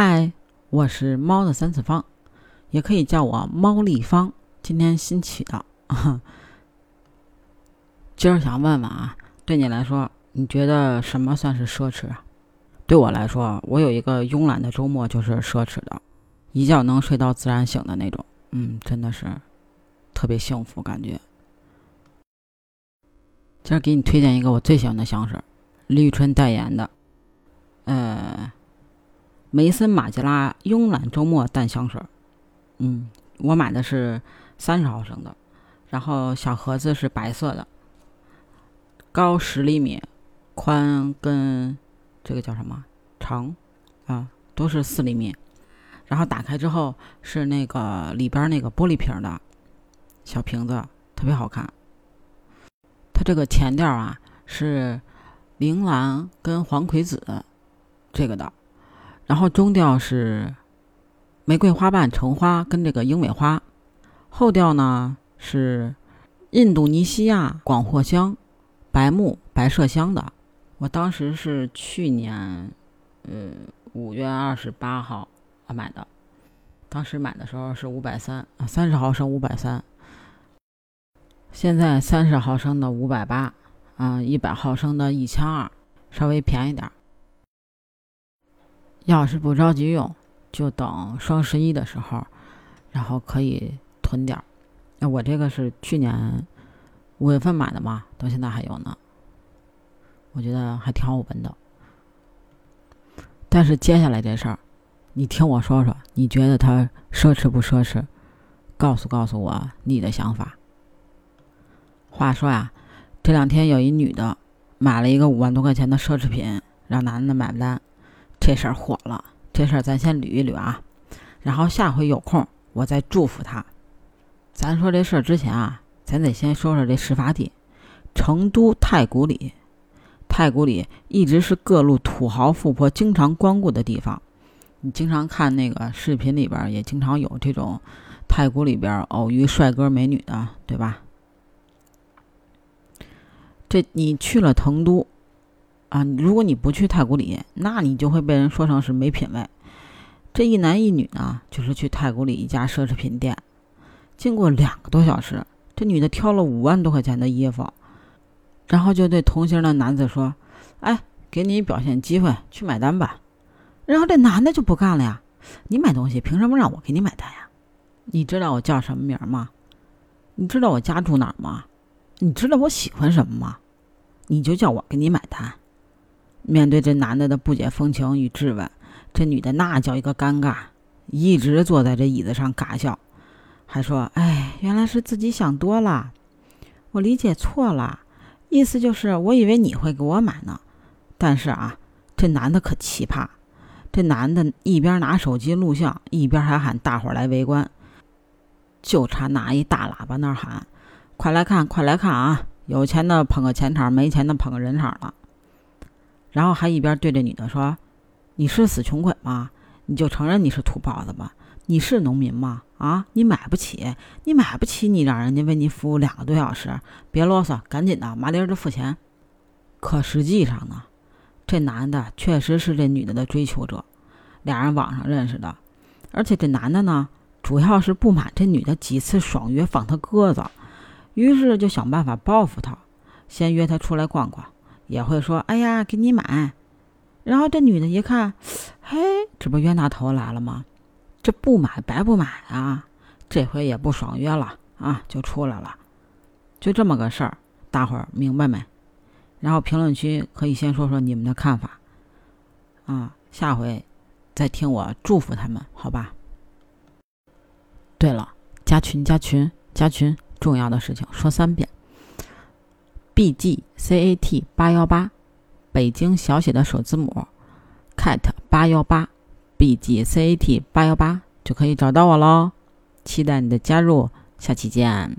嗨，我是猫的三次方，也可以叫我猫立方。今天新起的，今儿想问问啊，对你来说，你觉得什么算是奢侈啊？对我来说，我有一个慵懒的周末就是奢侈的，一觉能睡到自然醒的那种。嗯，真的是特别幸福感觉。今儿给你推荐一个我最喜欢的香水，李宇春代言的，呃。梅森马吉拉慵懒周末淡香水，嗯，我买的是三十毫升的，然后小盒子是白色的，高十厘米，宽跟这个叫什么长啊，都是四厘米，然后打开之后是那个里边那个玻璃瓶的小瓶子，特别好看。它这个前调啊是铃兰跟黄葵子这个的。然后中调是玫瑰花瓣、橙花跟这个鹰尾花，后调呢是印度尼西亚广藿香、白木、白麝香的。我当时是去年，呃五月二十八号买的，当时买的时候是五百三，三十毫升五百三，现在三十毫升的五百八啊，一百毫升的一千二，稍微便宜点儿。要是不着急用，就等双十一的时候，然后可以囤点儿。那我这个是去年五月份买的嘛，到现在还有呢。我觉得还挺好闻的。但是接下来这事儿，你听我说说，你觉得它奢侈不奢侈？告诉告诉我你的想法。话说呀，这两天有一女的买了一个五万多块钱的奢侈品，让男的买单。这事儿火了，这事儿咱先捋一捋啊，然后下回有空我再祝福他。咱说这事儿之前啊，咱得先说说这事发地——成都太古里。太古里一直是各路土豪富婆经常光顾的地方，你经常看那个视频里边也经常有这种太古里边偶遇帅哥美女的，对吧？这你去了成都。啊，如果你不去太古里，那你就会被人说成是没品位。这一男一女呢，就是去太古里一家奢侈品店，经过两个多小时，这女的挑了五万多块钱的衣服，然后就对同行的男子说：“哎，给你表现机会，去买单吧。”然后这男的就不干了呀：“你买东西凭什么让我给你买单呀？你知道我叫什么名吗？你知道我家住哪儿吗？你知道我喜欢什么吗？你就叫我给你买单。”面对这男的的不解风情与质问，这女的那叫一个尴尬，一直坐在这椅子上尬笑，还说：“哎，原来是自己想多了，我理解错了，意思就是我以为你会给我买呢。”但是啊，这男的可奇葩，这男的一边拿手机录像，一边还喊大伙来围观，就差拿一大喇叭那儿喊：“快来看，快来看啊！有钱的捧个钱场，没钱的捧个人场了。”然后还一边对着女的说：“你是死穷鬼吗？你就承认你是土包子吧？你是农民吗？啊，你买不起，你买不起，你让人家为你服务两个多小时，别啰嗦，赶紧的，麻利儿的付钱。可实际上呢，这男的确实是这女的的追求者，俩人网上认识的，而且这男的呢，主要是不满这女的几次爽约放他鸽子，于是就想办法报复她，先约她出来逛逛。”也会说：“哎呀，给你买。”然后这女的一看，嘿，这不冤大头来了吗？这不买白不买啊！这回也不爽约了啊，就出来了。就这么个事儿，大伙儿明白没？然后评论区可以先说说你们的看法啊，下回再听我祝福他们，好吧？对了，加群加群加群，重要的事情说三遍。B G C A T 八幺八，北京小写的首字母，cat 八幺八，B G C A T 八幺八就可以找到我喽，期待你的加入，下期见。